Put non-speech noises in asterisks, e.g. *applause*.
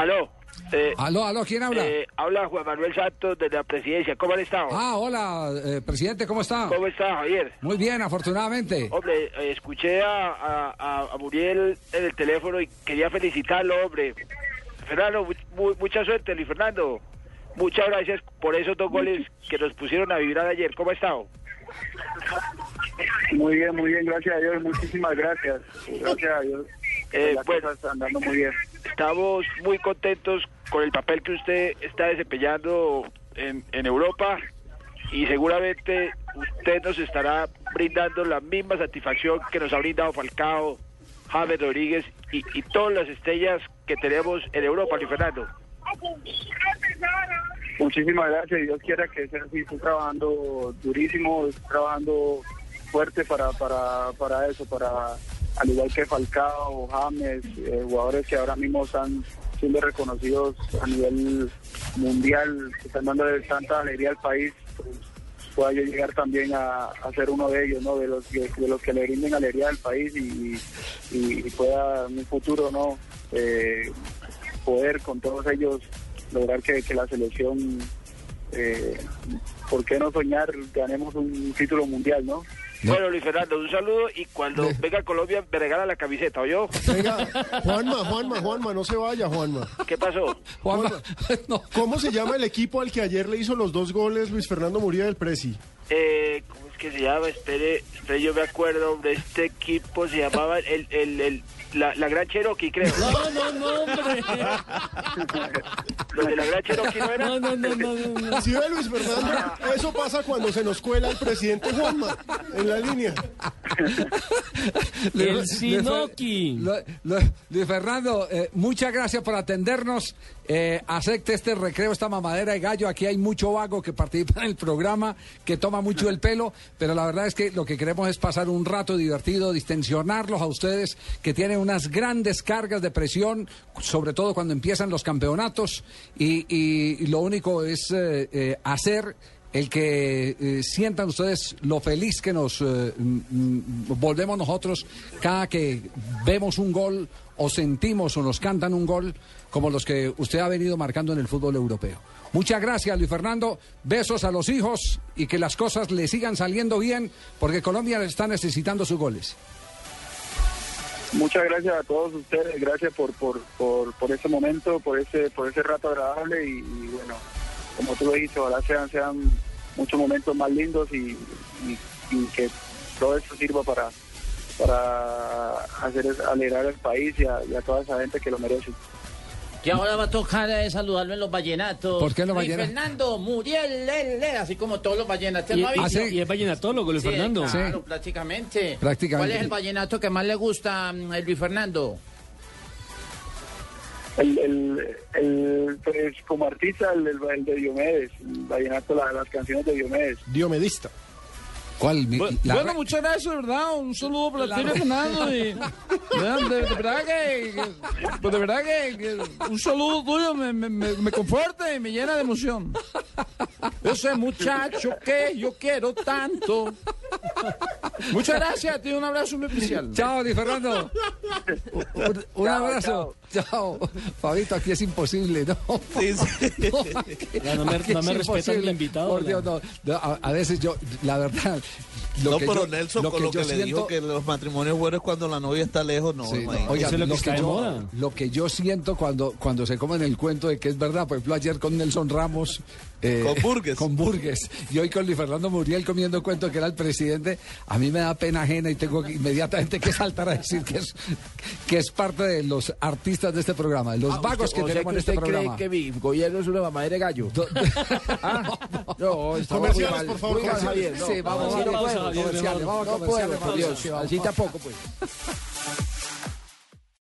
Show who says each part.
Speaker 1: Aló. Eh,
Speaker 2: Aló, aló, ¿quién habla?
Speaker 1: eh, habla Juan Manuel Santos de la presidencia. ¿Cómo han estado?
Speaker 2: Ah, hola, eh, presidente, ¿cómo está?
Speaker 1: ¿Cómo está, Javier?
Speaker 2: Muy bien, afortunadamente.
Speaker 1: Hombre, eh, escuché a, a- a- a Muriel en el teléfono y quería felicitarlo, hombre. Fernando, mu- mu- mucha suerte, Luis Fernando. Muchas gracias por esos dos goles que nos pusieron a vibrar ayer. ¿Cómo ha estado?
Speaker 3: Muy bien, muy bien, gracias a Dios, muchísimas gracias. Gracias a Dios.
Speaker 1: Eh, bueno.
Speaker 3: cosas están dando muy bien.
Speaker 1: Estamos muy contentos con el papel que usted está desempeñando en, en Europa y seguramente usted nos estará brindando la misma satisfacción que nos ha brindado Falcao, James Rodríguez y, y todas las estrellas que tenemos en Europa, Luis Fernando.
Speaker 3: Muchísimas gracias Dios quiera que sea así. Estoy trabajando durísimo, estoy trabajando fuerte para, para, para eso, para al igual que Falcao, James, eh, jugadores que ahora mismo están siendo reconocidos a nivel mundial, que están dando tanta alegría al país, pues, pueda yo llegar también a, ser uno de ellos, ¿no? De los, de los que le brinden alegría al país y, pueda en un futuro, ¿no? Eh, poder con todos ellos lograr que, que la selección, eh, ¿por qué no soñar? Ganemos un título mundial, ¿no?
Speaker 2: No.
Speaker 1: Bueno, Luis Fernando, un saludo y cuando venga a Colombia me regala la camiseta, ¿oyó?
Speaker 4: Venga, Juanma, Juanma, Juanma, no se vaya, Juanma.
Speaker 1: ¿Qué pasó?
Speaker 2: Juanma, *laughs* no,
Speaker 4: ¿Cómo se llama el equipo al que ayer le hizo los dos goles Luis Fernando Muría del Presi?
Speaker 1: Eh, ¿Cómo es que se llama? Espere, espere, yo me acuerdo de este equipo, se llamaba el, el, el- la, la Gran Cherokee, creo.
Speaker 5: No, no, no, hombre.
Speaker 1: Los de la Gran Cherokee no eran.
Speaker 5: No, no, no, no, no, no.
Speaker 4: ¿Sí ve Luis Fernando? Eso pasa cuando se nos cuela el presidente Juanma en la línea.
Speaker 2: Luis-
Speaker 5: El Sinoki.
Speaker 2: Lu- Lu- Luis Fernando, eh, muchas gracias por atendernos. Eh, acepte este recreo, esta mamadera de gallo. Aquí hay mucho vago que participa en el programa, que toma mucho el pelo, pero la verdad es que lo que queremos es pasar un rato divertido, distensionarlos a ustedes, que tienen unas grandes cargas de presión, sobre todo cuando empiezan los campeonatos, y, y- y lo único es eh, eh, hacer el que eh, sientan ustedes lo feliz que nos eh, volvemos nosotros cada que vemos un gol o sentimos o nos cantan un gol como los que usted ha venido marcando en el fútbol europeo. Muchas gracias, Luis Fernando. Besos a los hijos y que las cosas le sigan saliendo bien porque Colombia está necesitando sus goles.
Speaker 3: Muchas gracias a todos ustedes, gracias por por, por, por ese momento, por ese por ese rato agradable y bueno, como tú lo dijiste, ojalá sean, sean muchos momentos más lindos y, y- y que todo esto sirva para para hacer alegrar al país y a, y a toda esa gente que lo merece.
Speaker 6: Que ahora va a tocar eh, saludarlo en los vallenatos.
Speaker 2: ¿Por qué los
Speaker 6: Luis
Speaker 2: vallenatos?
Speaker 6: Fernando, Muriel, le, le, así como todos los vallenatos.
Speaker 5: Y,
Speaker 6: ¿no ha
Speaker 5: y-?
Speaker 2: Ah, sí.
Speaker 5: y es vallenatólogo, Luis
Speaker 6: Sí,
Speaker 5: Fernando.
Speaker 6: Claro,
Speaker 2: Sí.
Speaker 6: prácticamente.
Speaker 2: Prácticamente.
Speaker 6: ¿Cuál es el vallenato que más le gusta mm, a Luis Fernando?
Speaker 3: El, el, el, pues, como artista, el, el, el de Diomedes, el vallenato, la- las canciones de Diomedes.
Speaker 4: Diomedista.
Speaker 2: ¿Cuál?
Speaker 7: Bueno,
Speaker 2: re-
Speaker 7: muchas gracias, ¿verdad? Un saludo para ti, Fernando. Y, *laughs* de, de verdad que, que- pues de verdad que, que un saludo tuyo me, me, me, me conforta y me llena de emoción. Ese muchacho que yo quiero tanto. Muchas gracias a ti, un abrazo muy especial.
Speaker 2: Chao, Luis Fernando. Un, *laughs* un
Speaker 3: Chao,
Speaker 2: abrazo. Chao. Fabito, aquí es imposible, ¿no? *laughs* No, aquí-
Speaker 5: Ya, no me- no me respetan el invitado,
Speaker 2: Por
Speaker 5: la-
Speaker 2: Dios, no. No, a, a veces yo, la verdad. Lo
Speaker 8: no,
Speaker 2: que
Speaker 8: pero
Speaker 2: yo-
Speaker 8: Nelson,
Speaker 2: lo
Speaker 8: con
Speaker 2: que
Speaker 8: lo que
Speaker 2: yo
Speaker 8: le
Speaker 2: siento-
Speaker 8: dijo que los matrimonios buenos es cuando la novia está lejos, no,
Speaker 2: Sí, no, oiga,
Speaker 5: es lo que
Speaker 2: yo,
Speaker 5: moda.
Speaker 2: lo que yo siento cuando, cuando se comen el cuento de que es verdad, por ejemplo, ayer con Nelson Ramos. eh,
Speaker 8: Con Burgues.
Speaker 2: Con Burgues. Y hoy con Luis Fernando Muriel comiendo cuento que era el presidente. A mí me da pena ajena y tengo que- inmediatamente que saltar a decir que es, que es parte de los artistas de este programa, de los vagos que tenemos en este programa.
Speaker 7: mi gobierno es una mamadera de gallo?
Speaker 2: Do- *laughs*
Speaker 7: No, está
Speaker 4: Comerciales, por favor, comerciales.
Speaker 2: Sí, vamos,
Speaker 5: Sí,
Speaker 2: vamos,
Speaker 5: vamos
Speaker 2: comerciales, vamos a comerciales,
Speaker 7: por. Dios, así tampoco, pues.